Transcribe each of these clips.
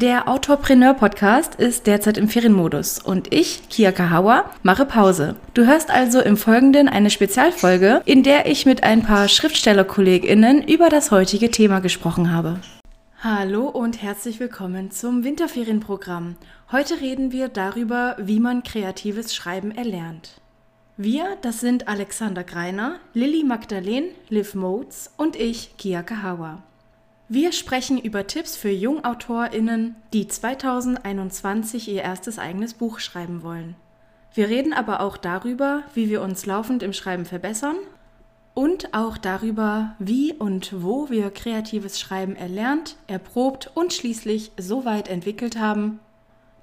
Der Autorpreneur Podcast ist derzeit im Ferienmodus und ich, Kia Kahawa, mache Pause. Du hörst also im Folgenden eine Spezialfolge, in der ich mit ein paar Schriftstellerkolleginnen über das heutige Thema gesprochen habe. Hallo und herzlich willkommen zum Winterferienprogramm. Heute reden wir darüber, wie man kreatives Schreiben erlernt. Wir, das sind Alexander Greiner, Lilly Magdalene, Liv Motes und ich, Kia Kahawa. Wir sprechen über Tipps für JungautorInnen, die 2021 ihr erstes eigenes Buch schreiben wollen. Wir reden aber auch darüber, wie wir uns laufend im Schreiben verbessern und auch darüber, wie und wo wir kreatives Schreiben erlernt, erprobt und schließlich so weit entwickelt haben,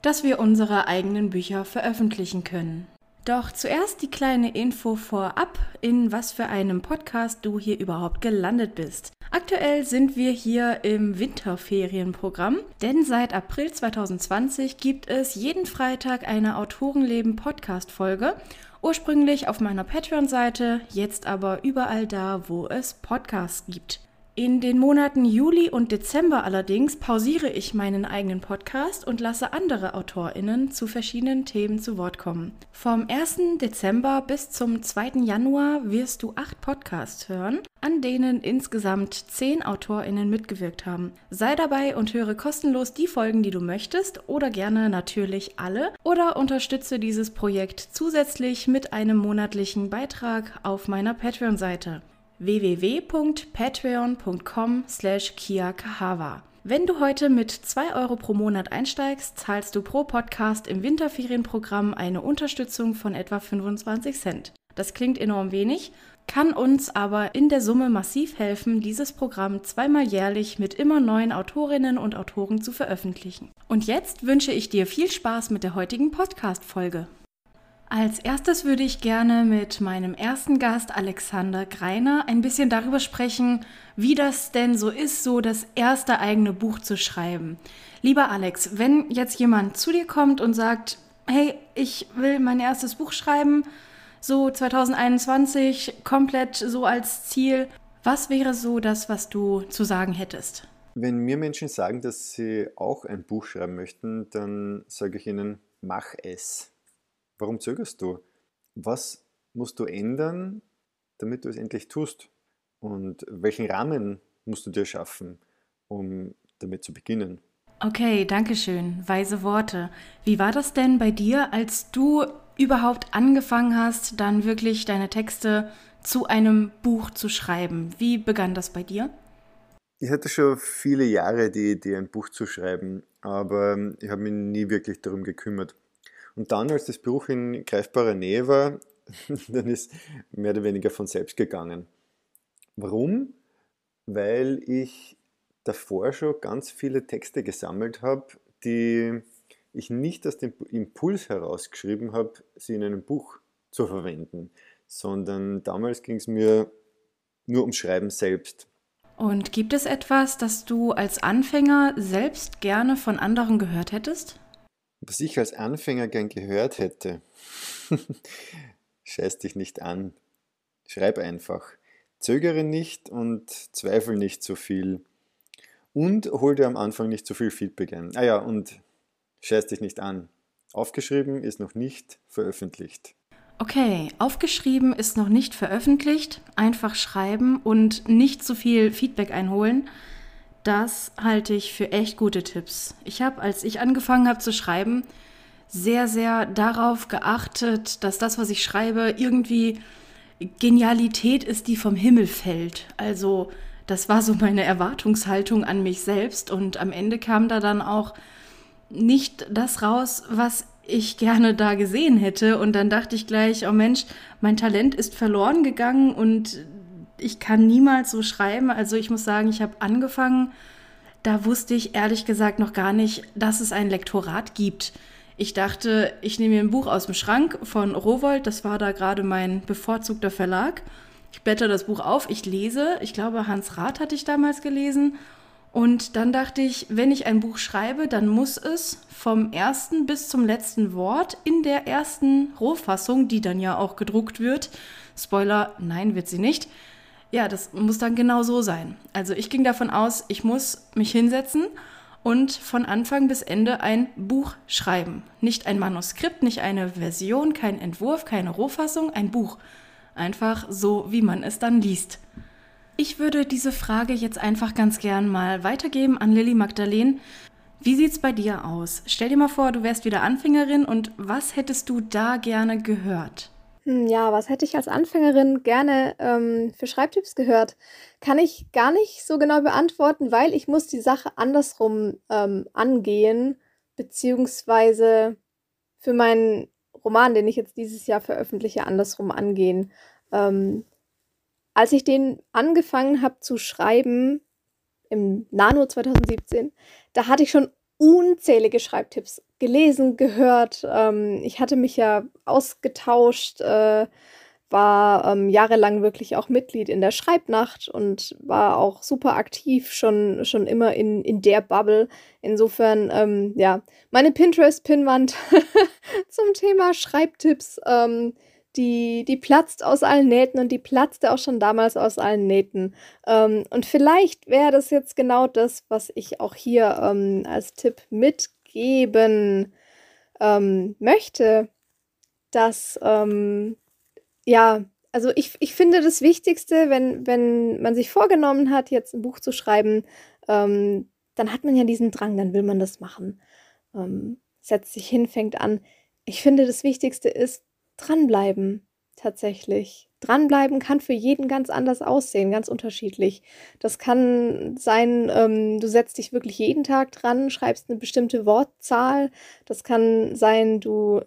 dass wir unsere eigenen Bücher veröffentlichen können. Doch zuerst die kleine Info vorab, in was für einem Podcast du hier überhaupt gelandet bist. Aktuell sind wir hier im Winterferienprogramm, denn seit April 2020 gibt es jeden Freitag eine Autorenleben Podcast Folge. Ursprünglich auf meiner Patreon-Seite, jetzt aber überall da, wo es Podcasts gibt. In den Monaten Juli und Dezember allerdings pausiere ich meinen eigenen Podcast und lasse andere AutorInnen zu verschiedenen Themen zu Wort kommen. Vom 1. Dezember bis zum 2. Januar wirst du acht Podcasts hören, an denen insgesamt zehn AutorInnen mitgewirkt haben. Sei dabei und höre kostenlos die Folgen, die du möchtest oder gerne natürlich alle oder unterstütze dieses Projekt zusätzlich mit einem monatlichen Beitrag auf meiner Patreon-Seite www.patreon.com slash kiakahawa. Wenn du heute mit 2 Euro pro Monat einsteigst, zahlst du pro Podcast im Winterferienprogramm eine Unterstützung von etwa 25 Cent. Das klingt enorm wenig, kann uns aber in der Summe massiv helfen, dieses Programm zweimal jährlich mit immer neuen Autorinnen und Autoren zu veröffentlichen. Und jetzt wünsche ich dir viel Spaß mit der heutigen Podcast-Folge. Als erstes würde ich gerne mit meinem ersten Gast Alexander Greiner ein bisschen darüber sprechen, wie das denn so ist, so das erste eigene Buch zu schreiben. Lieber Alex, wenn jetzt jemand zu dir kommt und sagt, hey, ich will mein erstes Buch schreiben, so 2021, komplett so als Ziel, was wäre so das, was du zu sagen hättest? Wenn mir Menschen sagen, dass sie auch ein Buch schreiben möchten, dann sage ich ihnen, mach es. Warum zögerst du? Was musst du ändern, damit du es endlich tust? Und welchen Rahmen musst du dir schaffen, um damit zu beginnen? Okay, danke schön. Weise Worte. Wie war das denn bei dir, als du überhaupt angefangen hast, dann wirklich deine Texte zu einem Buch zu schreiben? Wie begann das bei dir? Ich hatte schon viele Jahre die Idee, ein Buch zu schreiben, aber ich habe mich nie wirklich darum gekümmert. Und dann, als das Buch in greifbarer Nähe war, dann ist mehr oder weniger von selbst gegangen. Warum? Weil ich davor schon ganz viele Texte gesammelt habe, die ich nicht aus dem Impuls herausgeschrieben habe, sie in einem Buch zu verwenden, sondern damals ging es mir nur ums Schreiben selbst. Und gibt es etwas, das du als Anfänger selbst gerne von anderen gehört hättest? Was ich als Anfänger gern gehört hätte, scheiß dich nicht an. Schreib einfach. Zögere nicht und zweifel nicht zu viel. Und hol dir am Anfang nicht zu viel Feedback ein. Ah ja, und scheiß dich nicht an. Aufgeschrieben ist noch nicht veröffentlicht. Okay, aufgeschrieben ist noch nicht veröffentlicht. Einfach schreiben und nicht zu viel Feedback einholen. Das halte ich für echt gute Tipps. Ich habe, als ich angefangen habe zu schreiben, sehr, sehr darauf geachtet, dass das, was ich schreibe, irgendwie Genialität ist, die vom Himmel fällt. Also das war so meine Erwartungshaltung an mich selbst und am Ende kam da dann auch nicht das raus, was ich gerne da gesehen hätte. Und dann dachte ich gleich, oh Mensch, mein Talent ist verloren gegangen und ich kann niemals so schreiben. Also ich muss sagen, ich habe angefangen, da wusste ich ehrlich gesagt noch gar nicht, dass es ein Lektorat gibt. Ich dachte, ich nehme mir ein Buch aus dem Schrank von Rowold, das war da gerade mein bevorzugter Verlag. Ich blätter das Buch auf, ich lese, ich glaube Hans Rath hatte ich damals gelesen. Und dann dachte ich, wenn ich ein Buch schreibe, dann muss es vom ersten bis zum letzten Wort in der ersten Rohfassung, die dann ja auch gedruckt wird, Spoiler, nein, wird sie nicht, ja, das muss dann genau so sein. Also ich ging davon aus, ich muss mich hinsetzen und von Anfang bis Ende ein Buch schreiben. Nicht ein Manuskript, nicht eine Version, kein Entwurf, keine Rohfassung, ein Buch. Einfach so, wie man es dann liest. Ich würde diese Frage jetzt einfach ganz gern mal weitergeben an Lilly Magdalene. Wie sieht's bei dir aus? Stell dir mal vor, du wärst wieder Anfängerin und was hättest du da gerne gehört? Hm, ja, was hätte ich als Anfängerin gerne ähm, für Schreibtipps gehört? Kann ich gar nicht so genau beantworten, weil ich muss die Sache andersrum ähm, angehen, beziehungsweise für meinen Roman, den ich jetzt dieses Jahr veröffentliche, andersrum angehen. Ähm, als ich den angefangen habe zu schreiben, im Nano 2017, da hatte ich schon unzählige Schreibtipps gelesen, gehört. Ähm, ich hatte mich ja ausgetauscht, äh, war ähm, jahrelang wirklich auch Mitglied in der Schreibnacht und war auch super aktiv, schon, schon immer in, in der Bubble. Insofern, ähm, ja, meine Pinterest-Pinwand zum Thema Schreibtipps, ähm, die, die platzt aus allen Nähten und die platzte auch schon damals aus allen Nähten. Ähm, und vielleicht wäre das jetzt genau das, was ich auch hier ähm, als Tipp mitgebe geben ähm, möchte, dass, ähm, ja, also ich, ich finde das Wichtigste, wenn, wenn man sich vorgenommen hat, jetzt ein Buch zu schreiben, ähm, dann hat man ja diesen Drang, dann will man das machen. Ähm, setzt sich hin, fängt an. Ich finde, das Wichtigste ist dranbleiben, tatsächlich dranbleiben kann für jeden ganz anders aussehen, ganz unterschiedlich. Das kann sein, ähm, du setzt dich wirklich jeden Tag dran, schreibst eine bestimmte Wortzahl. Das kann sein, du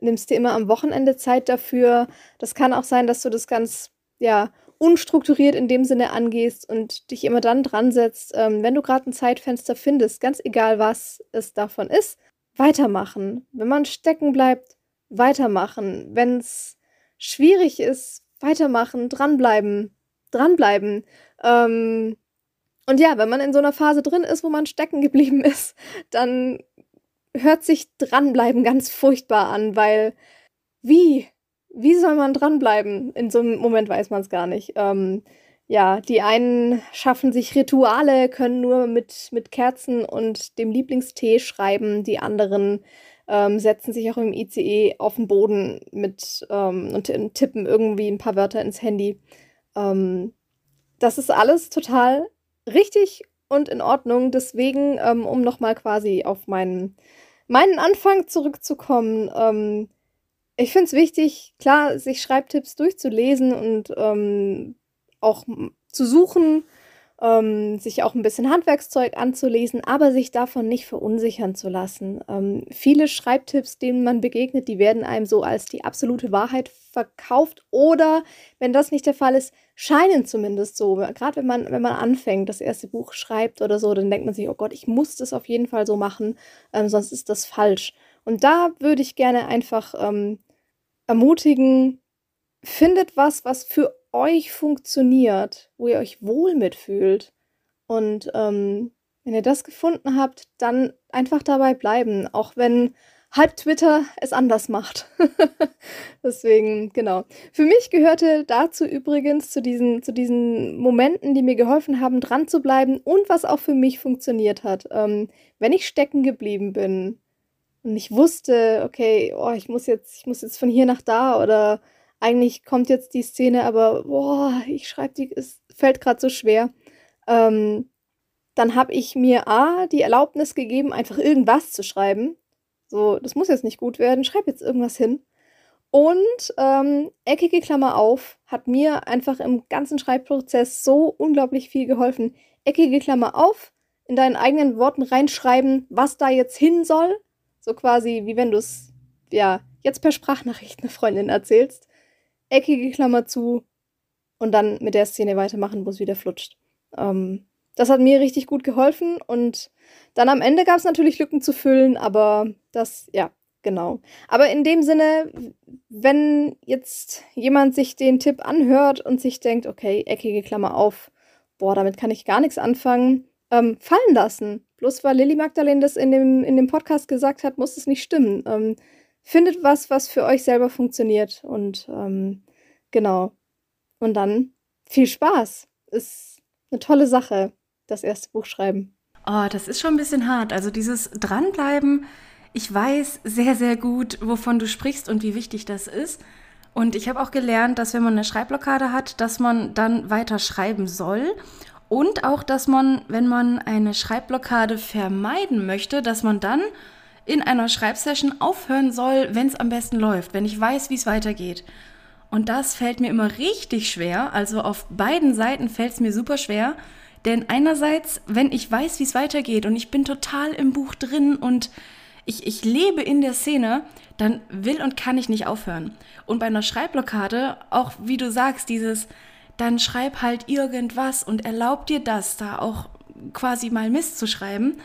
nimmst dir immer am Wochenende Zeit dafür. Das kann auch sein, dass du das ganz, ja, unstrukturiert in dem Sinne angehst und dich immer dann dran setzt, ähm, wenn du gerade ein Zeitfenster findest, ganz egal was es davon ist, weitermachen. Wenn man stecken bleibt, weitermachen. Wenn es schwierig ist, weitermachen, dranbleiben, dranbleiben. Ähm, und ja, wenn man in so einer Phase drin ist, wo man stecken geblieben ist, dann hört sich dranbleiben ganz furchtbar an, weil wie? Wie soll man dranbleiben? In so einem Moment weiß man es gar nicht. Ähm, ja, die einen schaffen sich Rituale, können nur mit, mit Kerzen und dem Lieblingstee schreiben, die anderen ähm, setzen sich auch im ICE auf den Boden mit ähm, und tippen irgendwie ein paar Wörter ins Handy. Ähm, das ist alles total richtig und in Ordnung. Deswegen, ähm, um nochmal quasi auf meinen, meinen Anfang zurückzukommen, ähm, ich finde es wichtig, klar, sich Schreibtipps durchzulesen und ähm, auch zu suchen ähm, sich auch ein bisschen Handwerkszeug anzulesen, aber sich davon nicht verunsichern zu lassen. Ähm, viele Schreibtipps, denen man begegnet, die werden einem so als die absolute Wahrheit verkauft oder, wenn das nicht der Fall ist, scheinen zumindest so. Gerade wenn man, wenn man anfängt, das erste Buch schreibt oder so, dann denkt man sich, oh Gott, ich muss das auf jeden Fall so machen, ähm, sonst ist das falsch. Und da würde ich gerne einfach ähm, ermutigen, findet was, was für euch funktioniert, wo ihr euch wohl mitfühlt. Und ähm, wenn ihr das gefunden habt, dann einfach dabei bleiben, auch wenn halb Twitter es anders macht. Deswegen, genau. Für mich gehörte dazu übrigens, zu diesen, zu diesen Momenten, die mir geholfen haben, dran zu bleiben und was auch für mich funktioniert hat. Ähm, wenn ich stecken geblieben bin und ich wusste, okay, oh, ich muss jetzt, ich muss jetzt von hier nach da oder eigentlich kommt jetzt die Szene, aber boah, ich schreibe die, es fällt gerade so schwer. Ähm, dann habe ich mir A, die Erlaubnis gegeben, einfach irgendwas zu schreiben. So, das muss jetzt nicht gut werden, schreib jetzt irgendwas hin. Und ähm, eckige Klammer auf hat mir einfach im ganzen Schreibprozess so unglaublich viel geholfen. Eckige Klammer auf, in deinen eigenen Worten reinschreiben, was da jetzt hin soll. So quasi wie wenn du es, ja, jetzt per Sprachnachricht einer Freundin erzählst eckige Klammer zu und dann mit der Szene weitermachen, wo es wieder flutscht. Ähm, das hat mir richtig gut geholfen und dann am Ende gab es natürlich Lücken zu füllen, aber das, ja, genau. Aber in dem Sinne, wenn jetzt jemand sich den Tipp anhört und sich denkt, okay, eckige Klammer auf, boah, damit kann ich gar nichts anfangen, ähm, fallen lassen. Bloß weil Lilly Magdalene das in dem, in dem Podcast gesagt hat, muss es nicht stimmen. Ähm, findet was, was für euch selber funktioniert und ähm, genau. Und dann viel Spaß. Ist eine tolle Sache, das erste Buch schreiben. Oh, das ist schon ein bisschen hart. Also dieses Dranbleiben, ich weiß sehr, sehr gut, wovon du sprichst und wie wichtig das ist. Und ich habe auch gelernt, dass wenn man eine Schreibblockade hat, dass man dann weiter schreiben soll. Und auch, dass man, wenn man eine Schreibblockade vermeiden möchte, dass man dann in einer Schreibsession aufhören soll, wenn es am besten läuft, wenn ich weiß, wie es weitergeht. Und das fällt mir immer richtig schwer. Also auf beiden Seiten fällt es mir super schwer. Denn einerseits, wenn ich weiß, wie es weitergeht und ich bin total im Buch drin und ich, ich lebe in der Szene, dann will und kann ich nicht aufhören. Und bei einer Schreibblockade, auch wie du sagst, dieses, dann schreib halt irgendwas und erlaub dir das, da auch quasi mal Mist zu schreiben.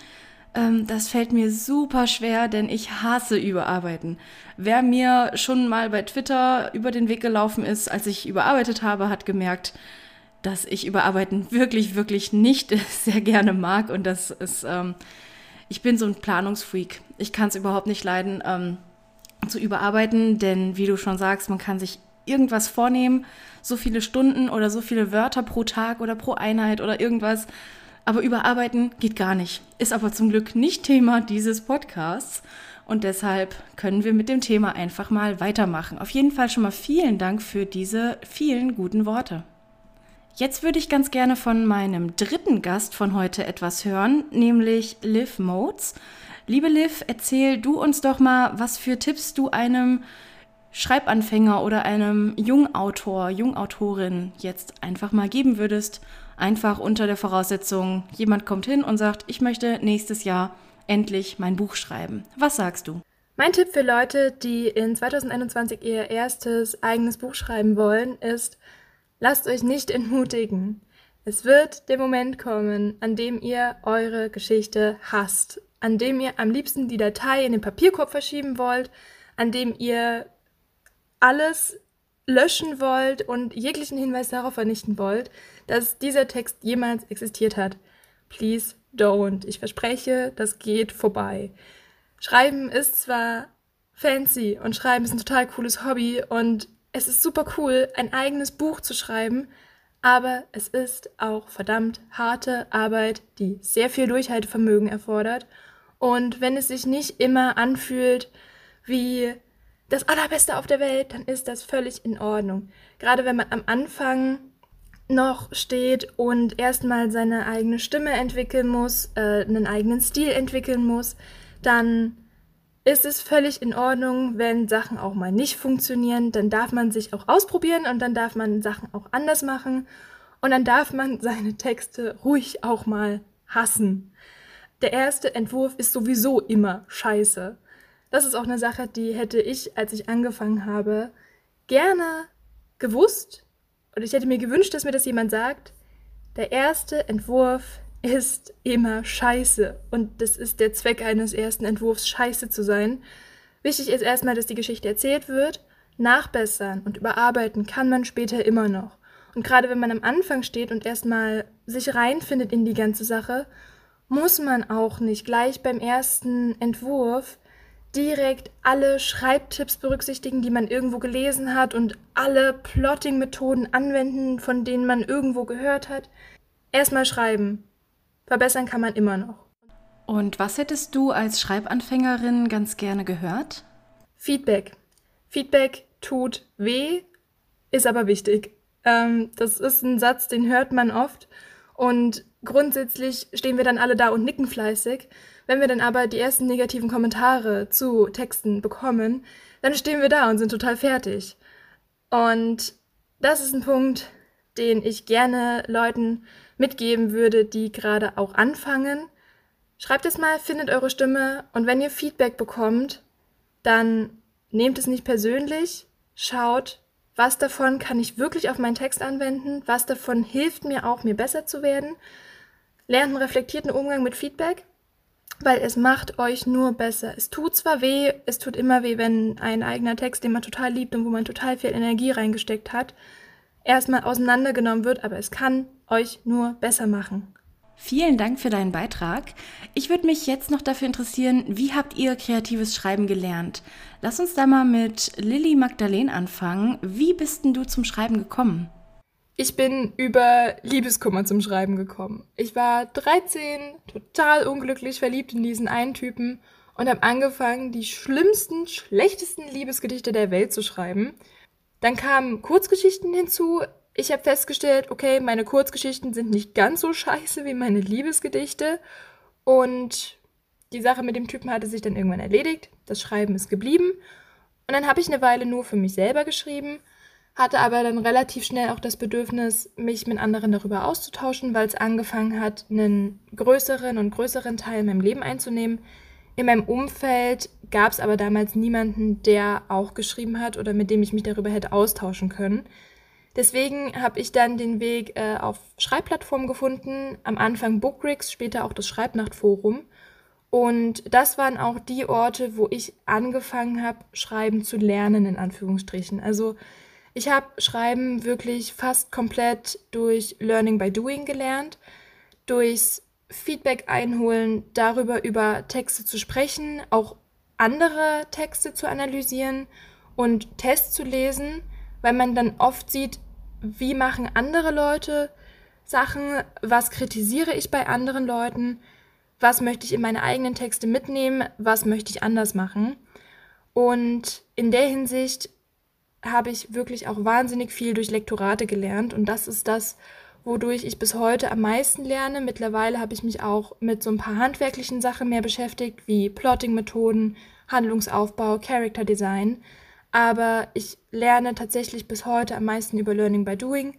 Ähm, das fällt mir super schwer, denn ich hasse Überarbeiten. Wer mir schon mal bei Twitter über den Weg gelaufen ist, als ich überarbeitet habe, hat gemerkt, dass ich Überarbeiten wirklich, wirklich nicht sehr gerne mag und das ist, ähm, ich bin so ein Planungsfreak. Ich kann es überhaupt nicht leiden, ähm, zu überarbeiten, denn wie du schon sagst, man kann sich irgendwas vornehmen, so viele Stunden oder so viele Wörter pro Tag oder pro Einheit oder irgendwas. Aber überarbeiten geht gar nicht. Ist aber zum Glück nicht Thema dieses Podcasts. Und deshalb können wir mit dem Thema einfach mal weitermachen. Auf jeden Fall schon mal vielen Dank für diese vielen guten Worte. Jetzt würde ich ganz gerne von meinem dritten Gast von heute etwas hören, nämlich Liv Modes. Liebe Liv, erzähl du uns doch mal, was für Tipps du einem Schreibanfänger oder einem Jungautor, Jungautorin jetzt einfach mal geben würdest. Einfach unter der Voraussetzung, jemand kommt hin und sagt, ich möchte nächstes Jahr endlich mein Buch schreiben. Was sagst du? Mein Tipp für Leute, die in 2021 ihr erstes eigenes Buch schreiben wollen, ist, Lasst euch nicht entmutigen. Es wird der Moment kommen, an dem ihr eure Geschichte hasst, an dem ihr am liebsten die Datei in den Papierkorb verschieben wollt, an dem ihr alles löschen wollt und jeglichen Hinweis darauf vernichten wollt, dass dieser Text jemals existiert hat. Please don't. Ich verspreche, das geht vorbei. Schreiben ist zwar fancy und Schreiben ist ein total cooles Hobby und es ist super cool, ein eigenes Buch zu schreiben, aber es ist auch verdammt harte Arbeit, die sehr viel Durchhaltevermögen erfordert. Und wenn es sich nicht immer anfühlt wie das Allerbeste auf der Welt, dann ist das völlig in Ordnung. Gerade wenn man am Anfang noch steht und erstmal seine eigene Stimme entwickeln muss, äh, einen eigenen Stil entwickeln muss, dann ist es völlig in Ordnung, wenn Sachen auch mal nicht funktionieren. Dann darf man sich auch ausprobieren und dann darf man Sachen auch anders machen. Und dann darf man seine Texte ruhig auch mal hassen. Der erste Entwurf ist sowieso immer scheiße. Das ist auch eine Sache, die hätte ich, als ich angefangen habe, gerne gewusst. Und ich hätte mir gewünscht, dass mir das jemand sagt. Der erste Entwurf ist immer scheiße. Und das ist der Zweck eines ersten Entwurfs, scheiße zu sein. Wichtig ist erstmal, dass die Geschichte erzählt wird. Nachbessern und überarbeiten kann man später immer noch. Und gerade wenn man am Anfang steht und erstmal sich reinfindet in die ganze Sache, muss man auch nicht gleich beim ersten Entwurf direkt alle Schreibtipps berücksichtigen, die man irgendwo gelesen hat und alle Plotting-Methoden anwenden, von denen man irgendwo gehört hat. Erstmal schreiben. Verbessern kann man immer noch. Und was hättest du als Schreibanfängerin ganz gerne gehört? Feedback. Feedback tut weh, ist aber wichtig. Ähm, das ist ein Satz, den hört man oft. Und grundsätzlich stehen wir dann alle da und nicken fleißig. Wenn wir dann aber die ersten negativen Kommentare zu Texten bekommen, dann stehen wir da und sind total fertig. Und das ist ein Punkt, den ich gerne Leuten mitgeben würde, die gerade auch anfangen. Schreibt es mal, findet eure Stimme und wenn ihr Feedback bekommt, dann nehmt es nicht persönlich, schaut, was davon kann ich wirklich auf meinen Text anwenden, was davon hilft mir auch, mir besser zu werden. Lernt einen reflektierten Umgang mit Feedback, weil es macht euch nur besser. Es tut zwar weh, es tut immer weh, wenn ein eigener Text, den man total liebt und wo man total viel Energie reingesteckt hat, erstmal auseinandergenommen wird, aber es kann euch nur besser machen. Vielen Dank für deinen Beitrag. Ich würde mich jetzt noch dafür interessieren, wie habt ihr kreatives Schreiben gelernt? Lass uns da mal mit Lilly Magdalene anfangen. Wie bist denn du zum Schreiben gekommen? Ich bin über Liebeskummer zum Schreiben gekommen. Ich war 13, total unglücklich verliebt in diesen einen Typen und habe angefangen, die schlimmsten, schlechtesten Liebesgedichte der Welt zu schreiben. Dann kamen Kurzgeschichten hinzu. Ich habe festgestellt, okay, meine Kurzgeschichten sind nicht ganz so scheiße wie meine Liebesgedichte. Und die Sache mit dem Typen hatte sich dann irgendwann erledigt. Das Schreiben ist geblieben. Und dann habe ich eine Weile nur für mich selber geschrieben hatte aber dann relativ schnell auch das Bedürfnis, mich mit anderen darüber auszutauschen, weil es angefangen hat, einen größeren und größeren Teil in meinem Leben einzunehmen. In meinem Umfeld gab es aber damals niemanden, der auch geschrieben hat oder mit dem ich mich darüber hätte austauschen können. Deswegen habe ich dann den Weg äh, auf Schreibplattformen gefunden, am Anfang Bookrix, später auch das Schreibnachtforum. Und das waren auch die Orte, wo ich angefangen habe, Schreiben zu lernen, in Anführungsstrichen. Also ich habe Schreiben wirklich fast komplett durch Learning by Doing gelernt, durchs Feedback einholen, darüber über Texte zu sprechen, auch andere Texte zu analysieren und Tests zu lesen, weil man dann oft sieht, wie machen andere Leute Sachen, was kritisiere ich bei anderen Leuten, was möchte ich in meine eigenen Texte mitnehmen, was möchte ich anders machen. Und in der Hinsicht habe ich wirklich auch wahnsinnig viel durch Lektorate gelernt und das ist das, wodurch ich bis heute am meisten lerne. Mittlerweile habe ich mich auch mit so ein paar handwerklichen Sachen mehr beschäftigt, wie Plotting-Methoden, Handlungsaufbau, Character Design. Aber ich lerne tatsächlich bis heute am meisten über Learning by Doing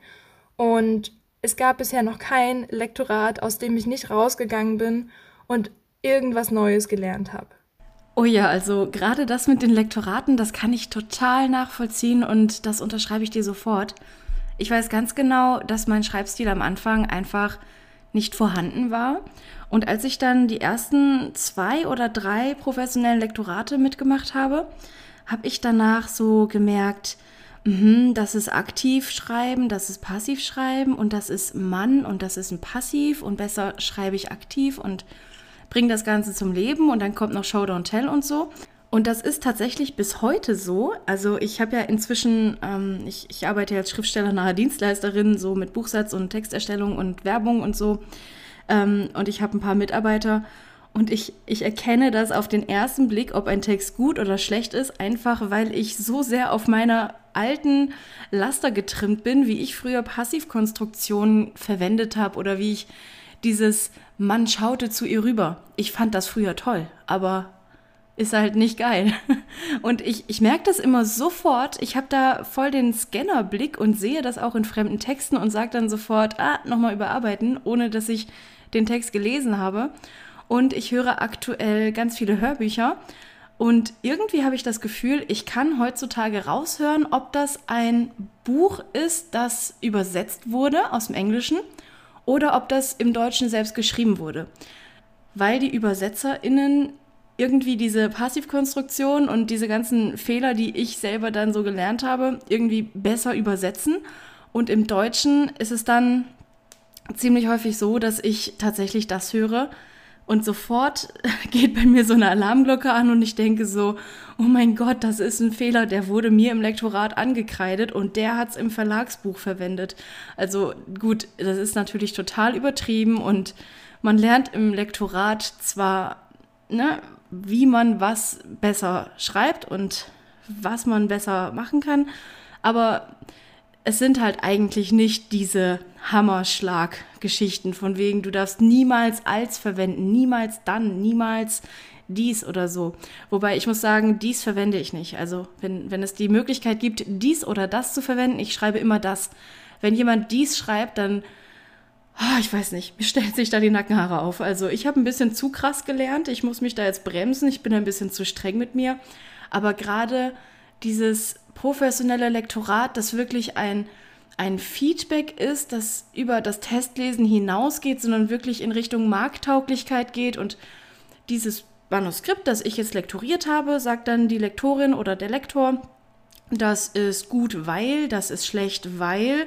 und es gab bisher noch kein Lektorat, aus dem ich nicht rausgegangen bin und irgendwas Neues gelernt habe. Oh ja, also gerade das mit den Lektoraten, das kann ich total nachvollziehen und das unterschreibe ich dir sofort. Ich weiß ganz genau, dass mein Schreibstil am Anfang einfach nicht vorhanden war. Und als ich dann die ersten zwei oder drei professionellen Lektorate mitgemacht habe, habe ich danach so gemerkt, mh, das ist aktiv schreiben, das ist passiv schreiben und das ist Mann und das ist ein Passiv und besser schreibe ich aktiv und bringen das Ganze zum Leben und dann kommt noch Show Don't Tell und so. Und das ist tatsächlich bis heute so. Also ich habe ja inzwischen, ähm, ich, ich arbeite ja als schriftstellernahe Dienstleisterin, so mit Buchsatz und Texterstellung und Werbung und so. Ähm, und ich habe ein paar Mitarbeiter. Und ich, ich erkenne das auf den ersten Blick, ob ein Text gut oder schlecht ist, einfach weil ich so sehr auf meiner alten Laster getrimmt bin, wie ich früher Passivkonstruktionen verwendet habe oder wie ich dieses Mann schaute zu ihr rüber. Ich fand das früher toll, aber ist halt nicht geil. Und ich, ich merke das immer sofort. Ich habe da voll den Scannerblick und sehe das auch in fremden Texten und sage dann sofort, ah, nochmal überarbeiten, ohne dass ich den Text gelesen habe. Und ich höre aktuell ganz viele Hörbücher. Und irgendwie habe ich das Gefühl, ich kann heutzutage raushören, ob das ein Buch ist, das übersetzt wurde aus dem Englischen oder ob das im Deutschen selbst geschrieben wurde. Weil die ÜbersetzerInnen irgendwie diese Passivkonstruktion und diese ganzen Fehler, die ich selber dann so gelernt habe, irgendwie besser übersetzen. Und im Deutschen ist es dann ziemlich häufig so, dass ich tatsächlich das höre, und sofort geht bei mir so eine Alarmglocke an und ich denke so, oh mein Gott, das ist ein Fehler, der wurde mir im Lektorat angekreidet und der hat es im Verlagsbuch verwendet. Also gut, das ist natürlich total übertrieben und man lernt im Lektorat zwar, ne, wie man was besser schreibt und was man besser machen kann, aber es sind halt eigentlich nicht diese Hammerschlag-Geschichten, von wegen, du darfst niemals als verwenden, niemals dann, niemals dies oder so. Wobei ich muss sagen, dies verwende ich nicht. Also wenn, wenn es die Möglichkeit gibt, dies oder das zu verwenden, ich schreibe immer das. Wenn jemand dies schreibt, dann, oh, ich weiß nicht, mir stellt sich da die Nackenhaare auf. Also ich habe ein bisschen zu krass gelernt, ich muss mich da jetzt bremsen, ich bin ein bisschen zu streng mit mir. Aber gerade dieses professionelle Lektorat, das wirklich ein, ein Feedback ist, das über das Testlesen hinausgeht, sondern wirklich in Richtung Markttauglichkeit geht. Und dieses Manuskript, das ich jetzt lektoriert habe, sagt dann die Lektorin oder der Lektor, das ist gut, weil, das ist schlecht, weil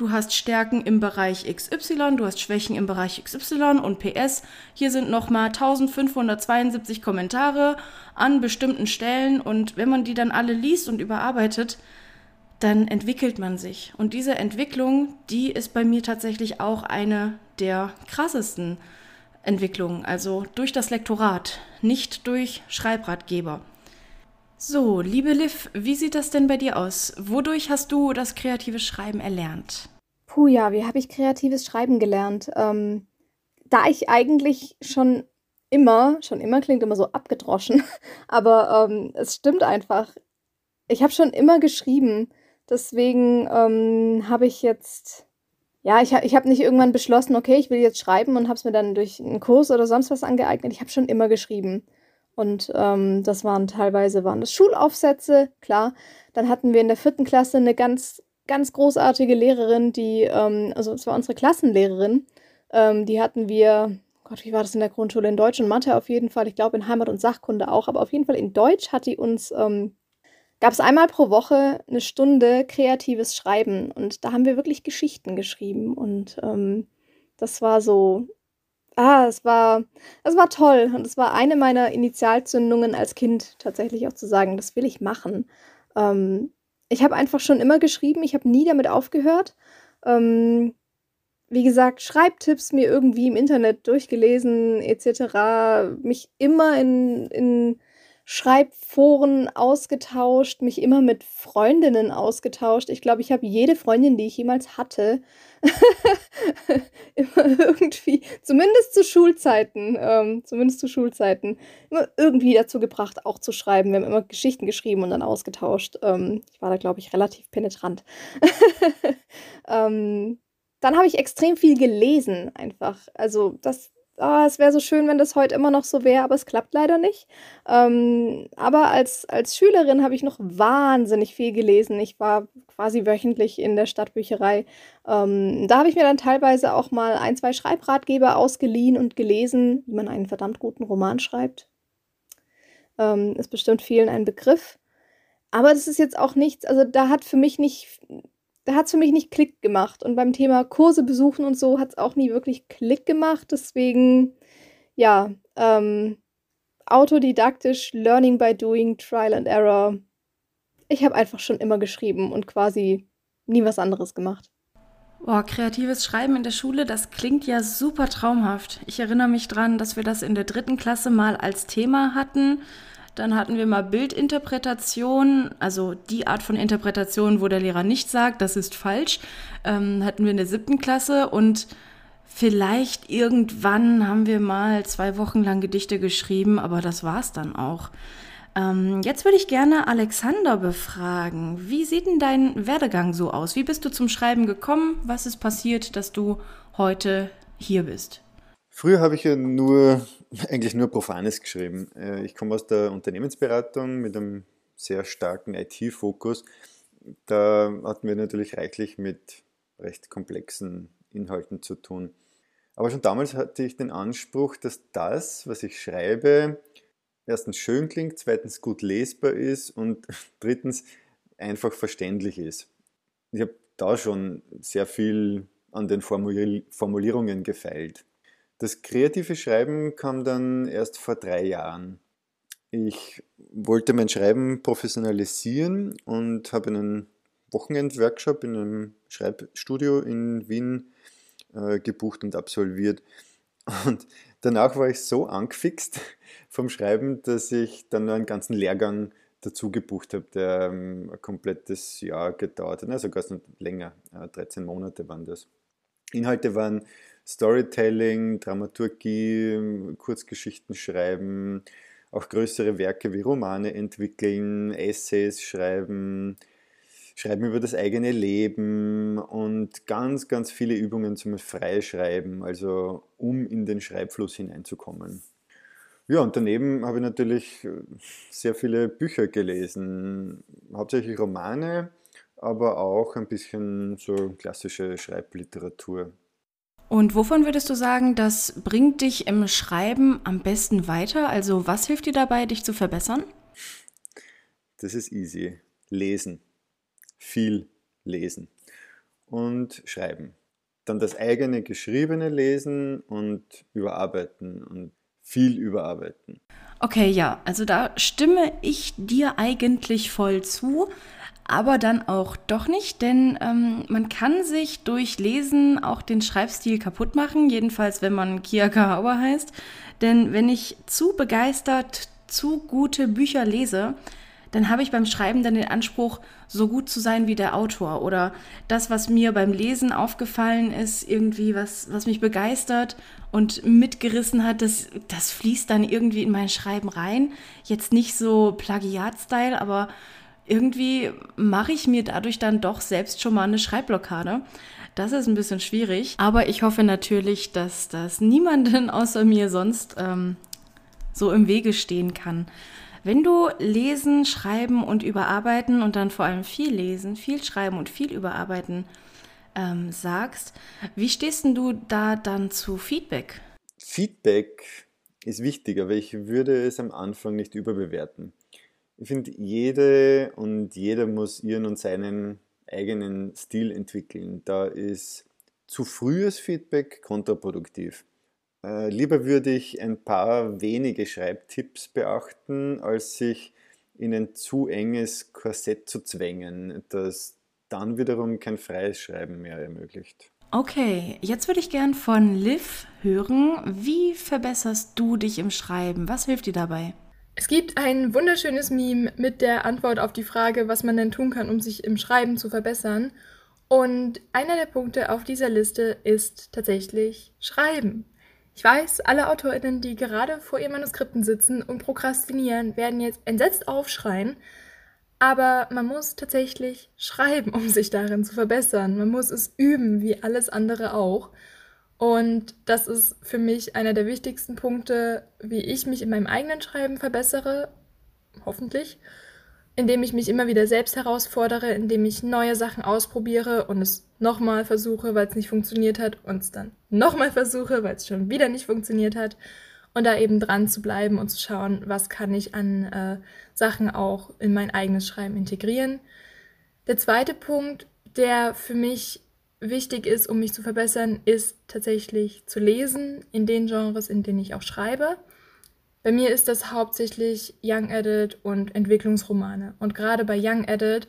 du hast Stärken im Bereich XY, du hast Schwächen im Bereich XY und PS. Hier sind nochmal 1572 Kommentare an bestimmten Stellen und wenn man die dann alle liest und überarbeitet, dann entwickelt man sich. Und diese Entwicklung, die ist bei mir tatsächlich auch eine der krassesten Entwicklungen. Also durch das Lektorat, nicht durch Schreibratgeber. So, liebe Liv, wie sieht das denn bei dir aus? Wodurch hast du das kreative Schreiben erlernt? Puh, ja, wie habe ich kreatives Schreiben gelernt? Ähm, da ich eigentlich schon immer, schon immer klingt immer so abgedroschen, aber ähm, es stimmt einfach. Ich habe schon immer geschrieben. Deswegen ähm, habe ich jetzt, ja, ich, ich habe nicht irgendwann beschlossen, okay, ich will jetzt schreiben und habe es mir dann durch einen Kurs oder sonst was angeeignet. Ich habe schon immer geschrieben. Und ähm, das waren teilweise waren das Schulaufsätze, klar. Dann hatten wir in der vierten Klasse eine ganz, ganz großartige Lehrerin, die, ähm, also es war unsere Klassenlehrerin, ähm, die hatten wir, Gott, wie war das in der Grundschule? In Deutsch und Mathe auf jeden Fall, ich glaube in Heimat und Sachkunde auch, aber auf jeden Fall in Deutsch hat die uns ähm, gab es einmal pro Woche eine Stunde kreatives Schreiben. Und da haben wir wirklich Geschichten geschrieben. Und ähm, das war so, ah, es war, es war toll und es war eine meiner Initialzündungen als Kind tatsächlich auch zu sagen, das will ich machen. Ähm, ich habe einfach schon immer geschrieben, ich habe nie damit aufgehört. Ähm, wie gesagt, Schreibtipps mir irgendwie im Internet durchgelesen etc., mich immer in, in Schreibforen ausgetauscht, mich immer mit Freundinnen ausgetauscht. Ich glaube, ich habe jede Freundin, die ich jemals hatte, immer irgendwie, zumindest zu Schulzeiten, ähm, zumindest zu Schulzeiten, immer irgendwie dazu gebracht, auch zu schreiben. Wir haben immer Geschichten geschrieben und dann ausgetauscht. Ähm, ich war da, glaube ich, relativ penetrant. ähm, dann habe ich extrem viel gelesen, einfach. Also das oh, es wäre so schön, wenn das heute immer noch so wäre, aber es klappt leider nicht. Ähm, aber als, als Schülerin habe ich noch wahnsinnig viel gelesen. Ich war quasi wöchentlich in der Stadtbücherei. Ähm, da habe ich mir dann teilweise auch mal ein, zwei Schreibratgeber ausgeliehen und gelesen, wie man einen verdammt guten Roman schreibt. Ähm, ist bestimmt vielen ein Begriff. Aber das ist jetzt auch nichts, also da hat für mich nicht da hat es für mich nicht Klick gemacht. Und beim Thema Kurse besuchen und so hat es auch nie wirklich Klick gemacht. Deswegen, ja, ähm, autodidaktisch, Learning by Doing, Trial and Error. Ich habe einfach schon immer geschrieben und quasi nie was anderes gemacht. Boah, kreatives Schreiben in der Schule, das klingt ja super traumhaft. Ich erinnere mich dran, dass wir das in der dritten Klasse mal als Thema hatten. Dann hatten wir mal Bildinterpretation, also die Art von Interpretation, wo der Lehrer nicht sagt, das ist falsch, ähm, hatten wir in der siebten Klasse und vielleicht irgendwann haben wir mal zwei Wochen lang Gedichte geschrieben, aber das war es dann auch. Ähm, jetzt würde ich gerne Alexander befragen. Wie sieht denn dein Werdegang so aus? Wie bist du zum Schreiben gekommen? Was ist passiert, dass du heute hier bist? Früher habe ich ja nur, eigentlich nur Profanes geschrieben. Äh, ich komme aus der Unternehmensberatung mit einem sehr starken IT-Fokus. Da hatten wir natürlich reichlich mit recht komplexen Inhalten zu tun. Aber schon damals hatte ich den Anspruch, dass das, was ich schreibe, erstens schön klingt, zweitens gut lesbar ist und drittens einfach verständlich ist. Ich habe da schon sehr viel an den Formulierungen gefeilt. Das kreative Schreiben kam dann erst vor drei Jahren. Ich wollte mein Schreiben professionalisieren und habe einen Wochenend-Workshop in einem Schreibstudio in Wien äh, gebucht und absolviert. Und danach war ich so angefixt vom Schreiben, dass ich dann nur einen ganzen Lehrgang dazu gebucht habe, der ähm, ein komplettes Jahr gedauert hat, also sogar länger, äh, 13 Monate waren das. Inhalte waren Storytelling, Dramaturgie, Kurzgeschichten schreiben, auch größere Werke wie Romane entwickeln, Essays schreiben, schreiben über das eigene Leben und ganz, ganz viele Übungen zum Freischreiben, also um in den Schreibfluss hineinzukommen. Ja, und daneben habe ich natürlich sehr viele Bücher gelesen, hauptsächlich Romane, aber auch ein bisschen so klassische Schreibliteratur. Und wovon würdest du sagen, das bringt dich im Schreiben am besten weiter? Also was hilft dir dabei, dich zu verbessern? Das ist easy. Lesen. Viel lesen. Und schreiben. Dann das eigene geschriebene lesen und überarbeiten und viel überarbeiten. Okay, ja, also da stimme ich dir eigentlich voll zu. Aber dann auch doch nicht, denn ähm, man kann sich durch Lesen auch den Schreibstil kaputt machen, jedenfalls wenn man Kia Kahawa heißt. Denn wenn ich zu begeistert zu gute Bücher lese, dann habe ich beim Schreiben dann den Anspruch, so gut zu sein wie der Autor. Oder das, was mir beim Lesen aufgefallen ist, irgendwie, was, was mich begeistert und mitgerissen hat, das, das fließt dann irgendwie in mein Schreiben rein. Jetzt nicht so Plagiat-Style, aber irgendwie mache ich mir dadurch dann doch selbst schon mal eine Schreibblockade. Das ist ein bisschen schwierig, aber ich hoffe natürlich, dass das niemanden außer mir sonst ähm, so im Wege stehen kann. Wenn du lesen, schreiben und überarbeiten und dann vor allem viel lesen, viel schreiben und viel überarbeiten ähm, sagst, wie stehst denn du da dann zu Feedback? Feedback ist wichtig, aber ich würde es am Anfang nicht überbewerten. Ich finde, jede und jeder muss ihren und seinen eigenen Stil entwickeln. Da ist zu frühes Feedback kontraproduktiv. Äh, lieber würde ich ein paar wenige Schreibtipps beachten, als sich in ein zu enges Korsett zu zwängen, das dann wiederum kein freies Schreiben mehr ermöglicht. Okay, jetzt würde ich gern von Liv hören. Wie verbesserst du dich im Schreiben? Was hilft dir dabei? Es gibt ein wunderschönes Meme mit der Antwort auf die Frage, was man denn tun kann, um sich im Schreiben zu verbessern. Und einer der Punkte auf dieser Liste ist tatsächlich Schreiben. Ich weiß, alle AutorInnen, die gerade vor ihren Manuskripten sitzen und prokrastinieren, werden jetzt entsetzt aufschreien. Aber man muss tatsächlich schreiben, um sich darin zu verbessern. Man muss es üben, wie alles andere auch. Und das ist für mich einer der wichtigsten Punkte, wie ich mich in meinem eigenen Schreiben verbessere, hoffentlich, indem ich mich immer wieder selbst herausfordere, indem ich neue Sachen ausprobiere und es nochmal versuche, weil es nicht funktioniert hat und es dann nochmal versuche, weil es schon wieder nicht funktioniert hat und da eben dran zu bleiben und zu schauen, was kann ich an äh, Sachen auch in mein eigenes Schreiben integrieren. Der zweite Punkt, der für mich wichtig ist, um mich zu verbessern, ist tatsächlich zu lesen in den Genres, in denen ich auch schreibe. Bei mir ist das hauptsächlich Young Adult und Entwicklungsromane. Und gerade bei Young Adult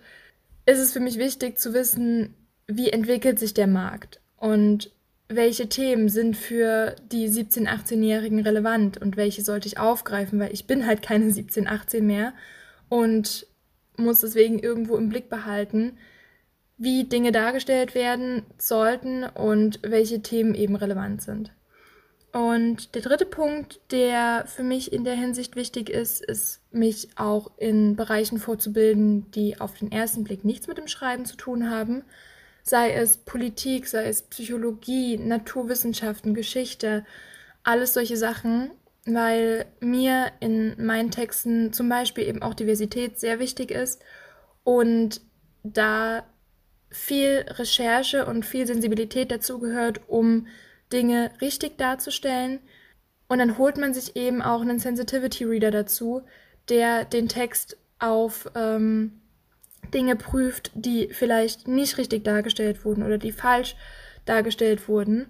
ist es für mich wichtig zu wissen, wie entwickelt sich der Markt und welche Themen sind für die 17-, 18-Jährigen relevant und welche sollte ich aufgreifen, weil ich bin halt keine 17, 18 mehr und muss deswegen irgendwo im Blick behalten, wie Dinge dargestellt werden sollten und welche Themen eben relevant sind. Und der dritte Punkt, der für mich in der Hinsicht wichtig ist, ist, mich auch in Bereichen vorzubilden, die auf den ersten Blick nichts mit dem Schreiben zu tun haben, sei es Politik, sei es Psychologie, Naturwissenschaften, Geschichte, alles solche Sachen, weil mir in meinen Texten zum Beispiel eben auch Diversität sehr wichtig ist und da viel Recherche und viel Sensibilität dazugehört, um Dinge richtig darzustellen. Und dann holt man sich eben auch einen Sensitivity Reader dazu, der den Text auf ähm, Dinge prüft, die vielleicht nicht richtig dargestellt wurden oder die falsch dargestellt wurden.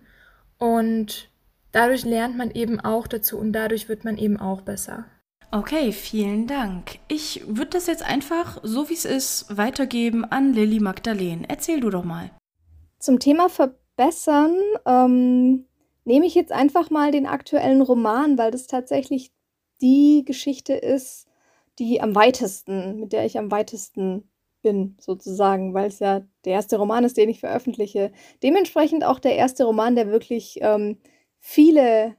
Und dadurch lernt man eben auch dazu und dadurch wird man eben auch besser. Okay, vielen Dank. Ich würde das jetzt einfach, so wie es ist, weitergeben an Lilly Magdalene. Erzähl du doch mal. Zum Thema verbessern ähm, nehme ich jetzt einfach mal den aktuellen Roman, weil das tatsächlich die Geschichte ist, die am weitesten, mit der ich am weitesten bin, sozusagen, weil es ja der erste Roman ist, den ich veröffentliche. Dementsprechend auch der erste Roman, der wirklich ähm, viele,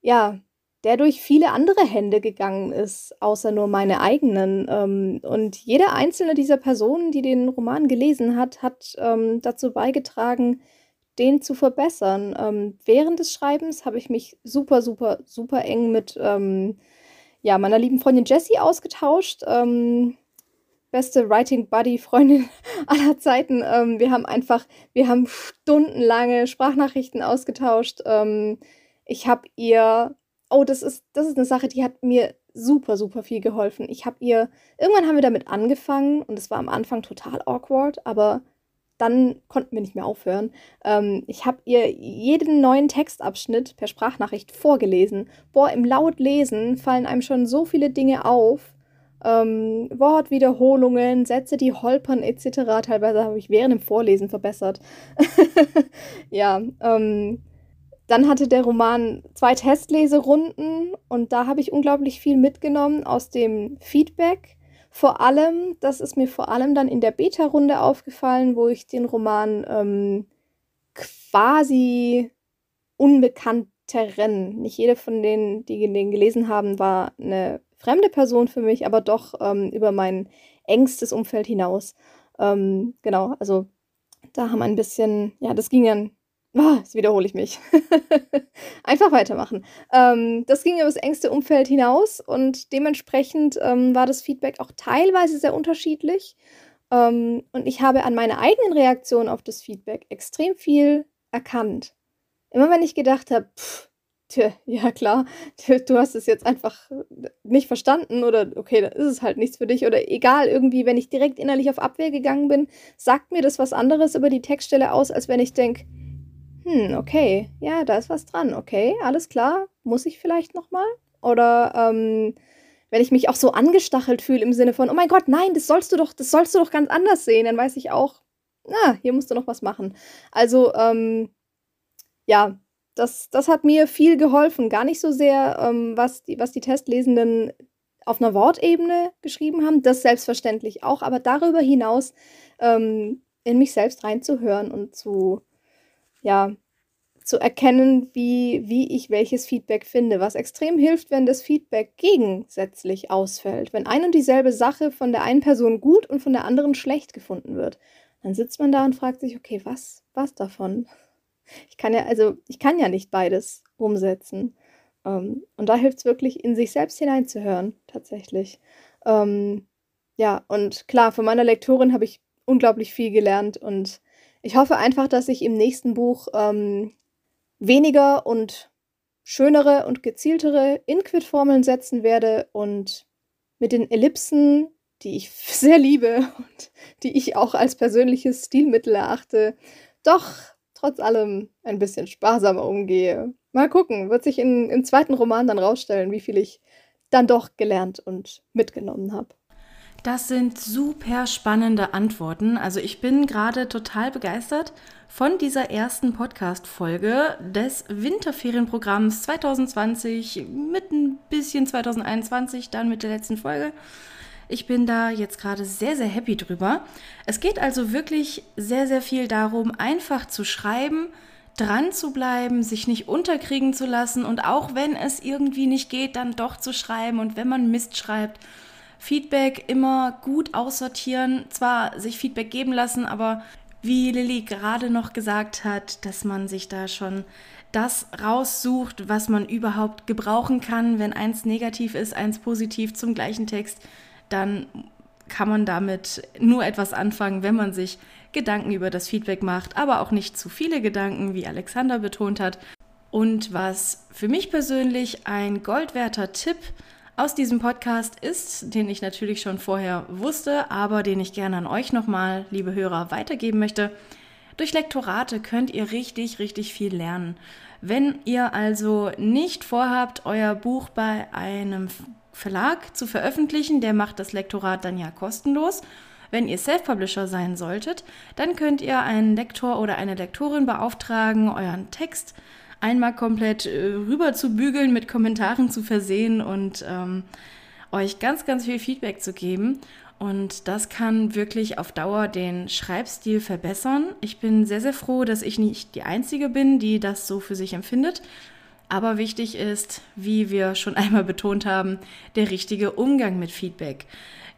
ja, der durch viele andere Hände gegangen ist, außer nur meine eigenen. Ähm, und jede einzelne dieser Personen, die den Roman gelesen hat, hat ähm, dazu beigetragen, den zu verbessern. Ähm, während des Schreibens habe ich mich super, super, super eng mit ja, meiner lieben Freundin Jessie ausgetauscht. Beste Writing Buddy Freundin aller Zeiten. Wir haben einfach, wir haben stundenlange Sprachnachrichten ausgetauscht. Ich habe ihr, oh, das ist, das ist eine Sache, die hat mir super, super viel geholfen. Ich habe ihr, irgendwann haben wir damit angefangen und es war am Anfang total awkward, aber dann konnten wir nicht mehr aufhören. Ähm, ich habe ihr jeden neuen Textabschnitt per Sprachnachricht vorgelesen. Boah, im Lautlesen fallen einem schon so viele Dinge auf ähm, Wortwiederholungen, Sätze, die holpern etc. Teilweise habe ich während dem Vorlesen verbessert. ja, ähm, dann hatte der Roman zwei Testleserunden und da habe ich unglaublich viel mitgenommen aus dem Feedback. Vor allem, das ist mir vor allem dann in der Beta-Runde aufgefallen, wo ich den Roman ähm, quasi unbekannteren, nicht jede von denen, die den gelesen haben, war eine fremde Person für mich, aber doch ähm, über mein engstes Umfeld hinaus. Ähm, genau, also da haben ein bisschen, ja, das ging dann, ah, jetzt wiederhole ich mich. Einfach weitermachen. Ähm, das ging über das engste Umfeld hinaus und dementsprechend ähm, war das Feedback auch teilweise sehr unterschiedlich. Ähm, und ich habe an meiner eigenen Reaktion auf das Feedback extrem viel erkannt. Immer wenn ich gedacht habe, Tja, ja klar, du hast es jetzt einfach nicht verstanden oder okay, dann ist es halt nichts für dich oder egal, irgendwie, wenn ich direkt innerlich auf Abwehr gegangen bin, sagt mir das was anderes über die Textstelle aus, als wenn ich denke, hm, okay, ja, da ist was dran, okay, alles klar, muss ich vielleicht nochmal? Oder ähm, wenn ich mich auch so angestachelt fühle im Sinne von, oh mein Gott, nein, das sollst du doch, das sollst du doch ganz anders sehen, dann weiß ich auch, na, hier musst du noch was machen. Also, ähm, ja, das, das hat mir viel geholfen. Gar nicht so sehr, ähm, was, die, was die Testlesenden auf einer Wortebene geschrieben haben, das selbstverständlich auch, aber darüber hinaus ähm, in mich selbst reinzuhören und zu, ja, zu erkennen, wie, wie ich welches Feedback finde, was extrem hilft, wenn das Feedback gegensätzlich ausfällt. Wenn ein und dieselbe Sache von der einen Person gut und von der anderen schlecht gefunden wird, dann sitzt man da und fragt sich, okay, was, was davon? Ich kann ja, also ich kann ja nicht beides umsetzen. Ähm, und da hilft es wirklich, in sich selbst hineinzuhören, tatsächlich. Ähm, ja, und klar, von meiner Lektorin habe ich unglaublich viel gelernt und ich hoffe einfach, dass ich im nächsten Buch ähm, weniger und schönere und gezieltere Inquit-Formeln setzen werde und mit den Ellipsen, die ich sehr liebe und die ich auch als persönliches Stilmittel erachte, doch trotz allem ein bisschen sparsamer umgehe. Mal gucken, wird sich in, im zweiten Roman dann rausstellen, wie viel ich dann doch gelernt und mitgenommen habe. Das sind super spannende Antworten. Also ich bin gerade total begeistert von dieser ersten Podcast-Folge des Winterferienprogramms 2020 mit ein bisschen 2021, dann mit der letzten Folge. Ich bin da jetzt gerade sehr, sehr happy drüber. Es geht also wirklich sehr, sehr viel darum, einfach zu schreiben, dran zu bleiben, sich nicht unterkriegen zu lassen und auch wenn es irgendwie nicht geht, dann doch zu schreiben und wenn man Mist schreibt, Feedback immer gut aussortieren, zwar sich Feedback geben lassen, aber wie Lilly gerade noch gesagt hat, dass man sich da schon das raussucht, was man überhaupt gebrauchen kann, wenn eins negativ ist, eins positiv zum gleichen Text dann kann man damit nur etwas anfangen, wenn man sich Gedanken über das Feedback macht, aber auch nicht zu viele Gedanken, wie Alexander betont hat. Und was für mich persönlich ein goldwerter Tipp aus diesem Podcast ist, den ich natürlich schon vorher wusste, aber den ich gerne an euch nochmal, liebe Hörer, weitergeben möchte. Durch Lektorate könnt ihr richtig, richtig viel lernen. Wenn ihr also nicht vorhabt, euer Buch bei einem Verlag zu veröffentlichen. Der macht das Lektorat dann ja kostenlos. Wenn ihr Self-Publisher sein solltet, dann könnt ihr einen Lektor oder eine Lektorin beauftragen, euren Text einmal komplett äh, rüber zu bügeln, mit Kommentaren zu versehen und ähm, euch ganz, ganz viel Feedback zu geben. Und das kann wirklich auf Dauer den Schreibstil verbessern. Ich bin sehr, sehr froh, dass ich nicht die Einzige bin, die das so für sich empfindet aber wichtig ist, wie wir schon einmal betont haben, der richtige Umgang mit Feedback.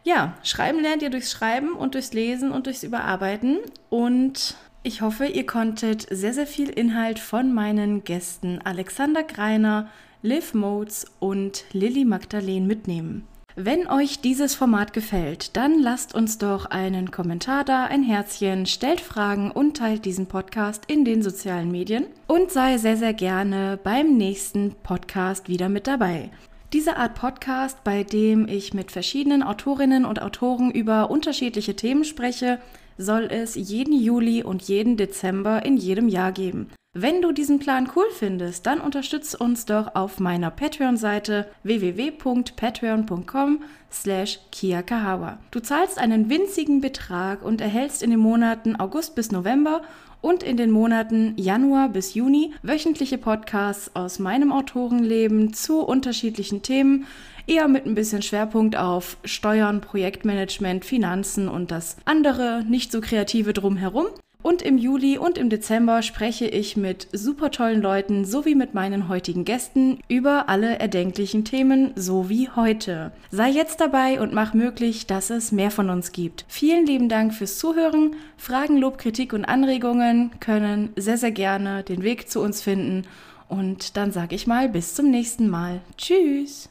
Ja, schreiben lernt ihr durchs Schreiben und durchs Lesen und durchs Überarbeiten. Und ich hoffe, ihr konntet sehr, sehr viel Inhalt von meinen Gästen Alexander Greiner, Liv Modes und Lilly Magdalene mitnehmen. Wenn euch dieses Format gefällt, dann lasst uns doch einen Kommentar da, ein Herzchen, stellt Fragen und teilt diesen Podcast in den sozialen Medien und sei sehr, sehr gerne beim nächsten Podcast wieder mit dabei. Diese Art Podcast, bei dem ich mit verschiedenen Autorinnen und Autoren über unterschiedliche Themen spreche, soll es jeden Juli und jeden Dezember in jedem Jahr geben. Wenn du diesen Plan cool findest, dann unterstütze uns doch auf meiner Patreon-Seite www.patreon.com slash kiakahawa. Du zahlst einen winzigen Betrag und erhältst in den Monaten August bis November und in den Monaten Januar bis Juni wöchentliche Podcasts aus meinem Autorenleben zu unterschiedlichen Themen, eher mit ein bisschen Schwerpunkt auf Steuern, Projektmanagement, Finanzen und das andere nicht so kreative drumherum. Und im Juli und im Dezember spreche ich mit super tollen Leuten sowie mit meinen heutigen Gästen über alle erdenklichen Themen, so wie heute. Sei jetzt dabei und mach möglich, dass es mehr von uns gibt. Vielen lieben Dank fürs Zuhören. Fragen, Lob, Kritik und Anregungen können sehr, sehr gerne den Weg zu uns finden. Und dann sage ich mal bis zum nächsten Mal. Tschüss!